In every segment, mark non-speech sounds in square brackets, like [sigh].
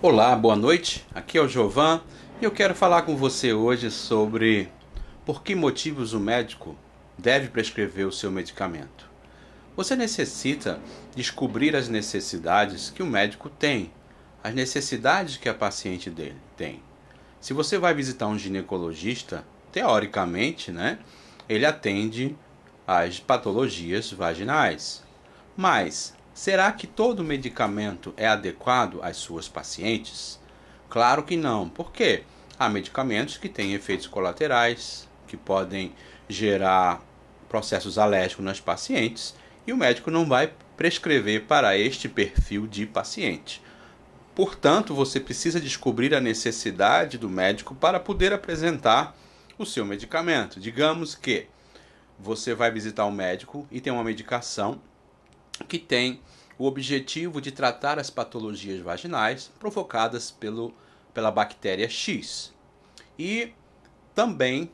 Olá, boa noite. Aqui é o Jovan e eu quero falar com você hoje sobre por que motivos o médico deve prescrever o seu medicamento. Você necessita descobrir as necessidades que o médico tem, as necessidades que a paciente dele tem. Se você vai visitar um ginecologista, teoricamente, né, ele atende às patologias vaginais. Mas Será que todo medicamento é adequado às suas pacientes? Claro que não. Por quê? Há medicamentos que têm efeitos colaterais, que podem gerar processos alérgicos nas pacientes, e o médico não vai prescrever para este perfil de paciente. Portanto, você precisa descobrir a necessidade do médico para poder apresentar o seu medicamento. Digamos que você vai visitar o um médico e tem uma medicação que tem o objetivo de tratar as patologias vaginais provocadas pelo, pela bactéria X. E também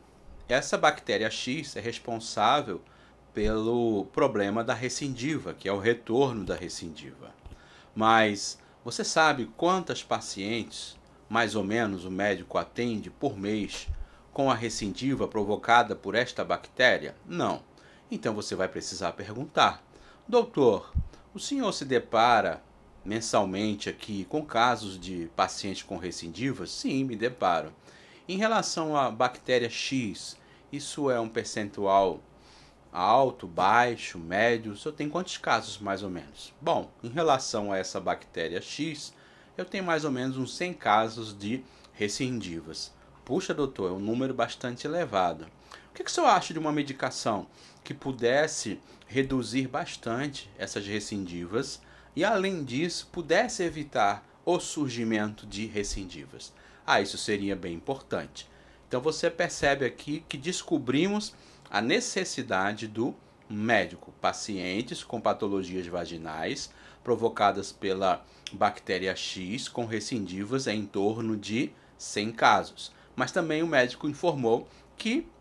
essa bactéria X é responsável pelo problema da recidiva, que é o retorno da recidiva. Mas você sabe quantas pacientes, mais ou menos, o médico atende por mês com a recidiva provocada por esta bactéria? Não. Então você vai precisar perguntar: Doutor, o senhor se depara mensalmente aqui com casos de pacientes com recidivas? Sim, me deparo. Em relação à bactéria X, isso é um percentual alto, baixo, médio? O senhor tem quantos casos mais ou menos? Bom, em relação a essa bactéria X, eu tenho mais ou menos uns 100 casos de recidivas. Puxa, doutor, é um número bastante elevado. O que, que o senhor acha de uma medicação que pudesse reduzir bastante essas recidivas e, além disso, pudesse evitar o surgimento de recidivas? Ah, isso seria bem importante. Então você percebe aqui que descobrimos a necessidade do médico. Pacientes com patologias vaginais provocadas pela bactéria X com recidivas em torno de 100 casos. Mas também o médico informou que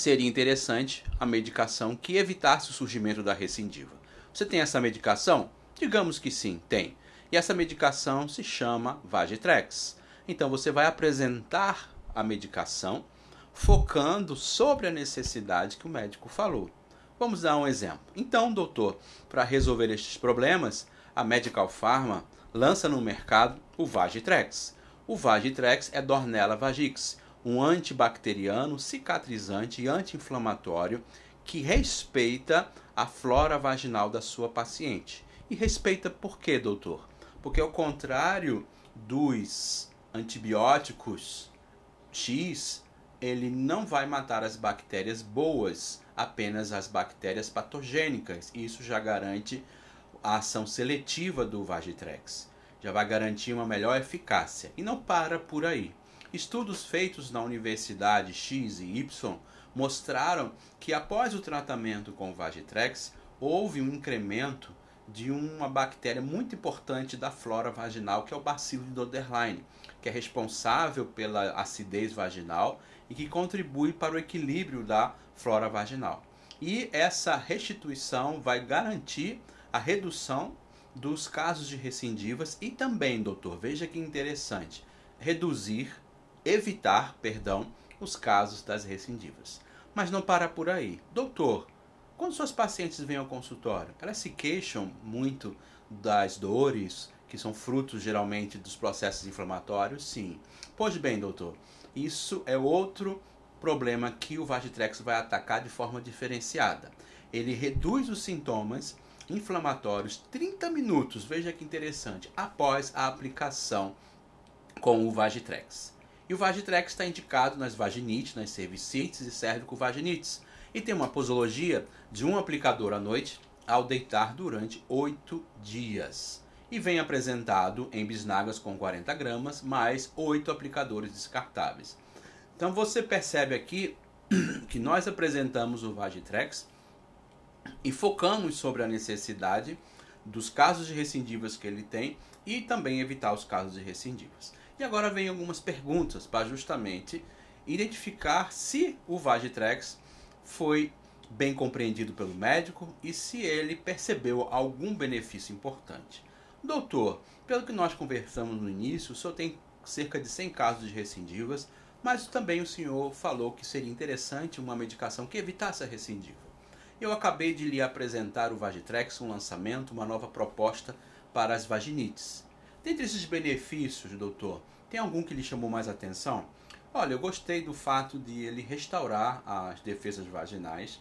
seria interessante a medicação que evitasse o surgimento da recidiva. Você tem essa medicação? Digamos que sim, tem. E essa medicação se chama Vagitrex. Então você vai apresentar a medicação focando sobre a necessidade que o médico falou. Vamos dar um exemplo. Então, doutor, para resolver estes problemas, a Medical Pharma lança no mercado o Vagitrex. O Vagitrex é Dornella vagix, um antibacteriano, cicatrizante e anti-inflamatório que respeita a flora vaginal da sua paciente. E respeita por quê, doutor? Porque ao contrário dos antibióticos X, ele não vai matar as bactérias boas, apenas as bactérias patogênicas. Isso já garante a ação seletiva do Vagitrex. Já vai garantir uma melhor eficácia. E não para por aí. Estudos feitos na Universidade X e Y mostraram que após o tratamento com Vagitrex houve um incremento de uma bactéria muito importante da flora vaginal, que é o bacilo de Doderlein, que é responsável pela acidez vaginal e que contribui para o equilíbrio da flora vaginal. E essa restituição vai garantir a redução dos casos de recidivas e também, doutor, veja que interessante, reduzir evitar, perdão, os casos das recidivas. Mas não para por aí. Doutor, quando suas pacientes vêm ao consultório, elas se queixam muito das dores, que são frutos geralmente dos processos inflamatórios? Sim. Pois bem, doutor, isso é outro problema que o Vagitrex vai atacar de forma diferenciada. Ele reduz os sintomas inflamatórios 30 minutos, veja que interessante, após a aplicação com o Vagitrex. E o Vagitrex está indicado nas vaginites, nas cervicites e cervicovaginites. E tem uma posologia de um aplicador à noite ao deitar durante 8 dias. E vem apresentado em bisnagas com 40 gramas, mais 8 aplicadores descartáveis. Então você percebe aqui [clears throat] que nós apresentamos o Vagitrex e focamos sobre a necessidade dos casos de recidivas que ele tem e também evitar os casos de recidivas. E agora vem algumas perguntas para justamente identificar se o Vagitrex foi bem compreendido pelo médico e se ele percebeu algum benefício importante. Doutor, pelo que nós conversamos no início, o senhor tem cerca de 100 casos de recidivas, mas também o senhor falou que seria interessante uma medicação que evitasse a recidiva. Eu acabei de lhe apresentar o Vagitrex, um lançamento, uma nova proposta para as vaginites. Dentre esses benefícios, doutor, tem algum que lhe chamou mais atenção? Olha, eu gostei do fato de ele restaurar as defesas vaginais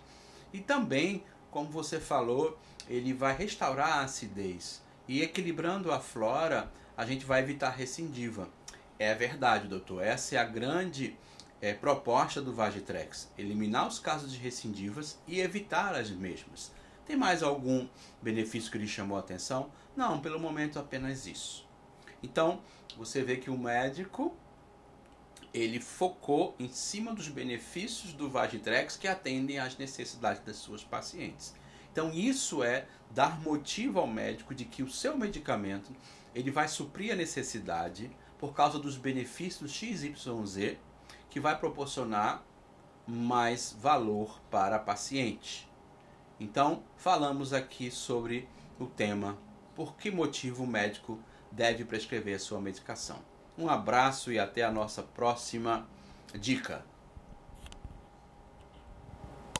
e também, como você falou, ele vai restaurar a acidez e equilibrando a flora, a gente vai evitar recidiva. É verdade, doutor. Essa é a grande é, proposta do Vagitrex: eliminar os casos de recidivas e evitar as mesmas. Tem mais algum benefício que lhe chamou a atenção? Não, pelo momento apenas isso. Então, você vê que o médico ele focou em cima dos benefícios do Vagitrex que atendem às necessidades das suas pacientes. Então isso é dar motivo ao médico de que o seu medicamento ele vai suprir a necessidade por causa dos benefícios XYZ que vai proporcionar mais valor para a paciente. Então, falamos aqui sobre o tema por que motivo o médico deve prescrever sua medicação. Um abraço e até a nossa próxima dica.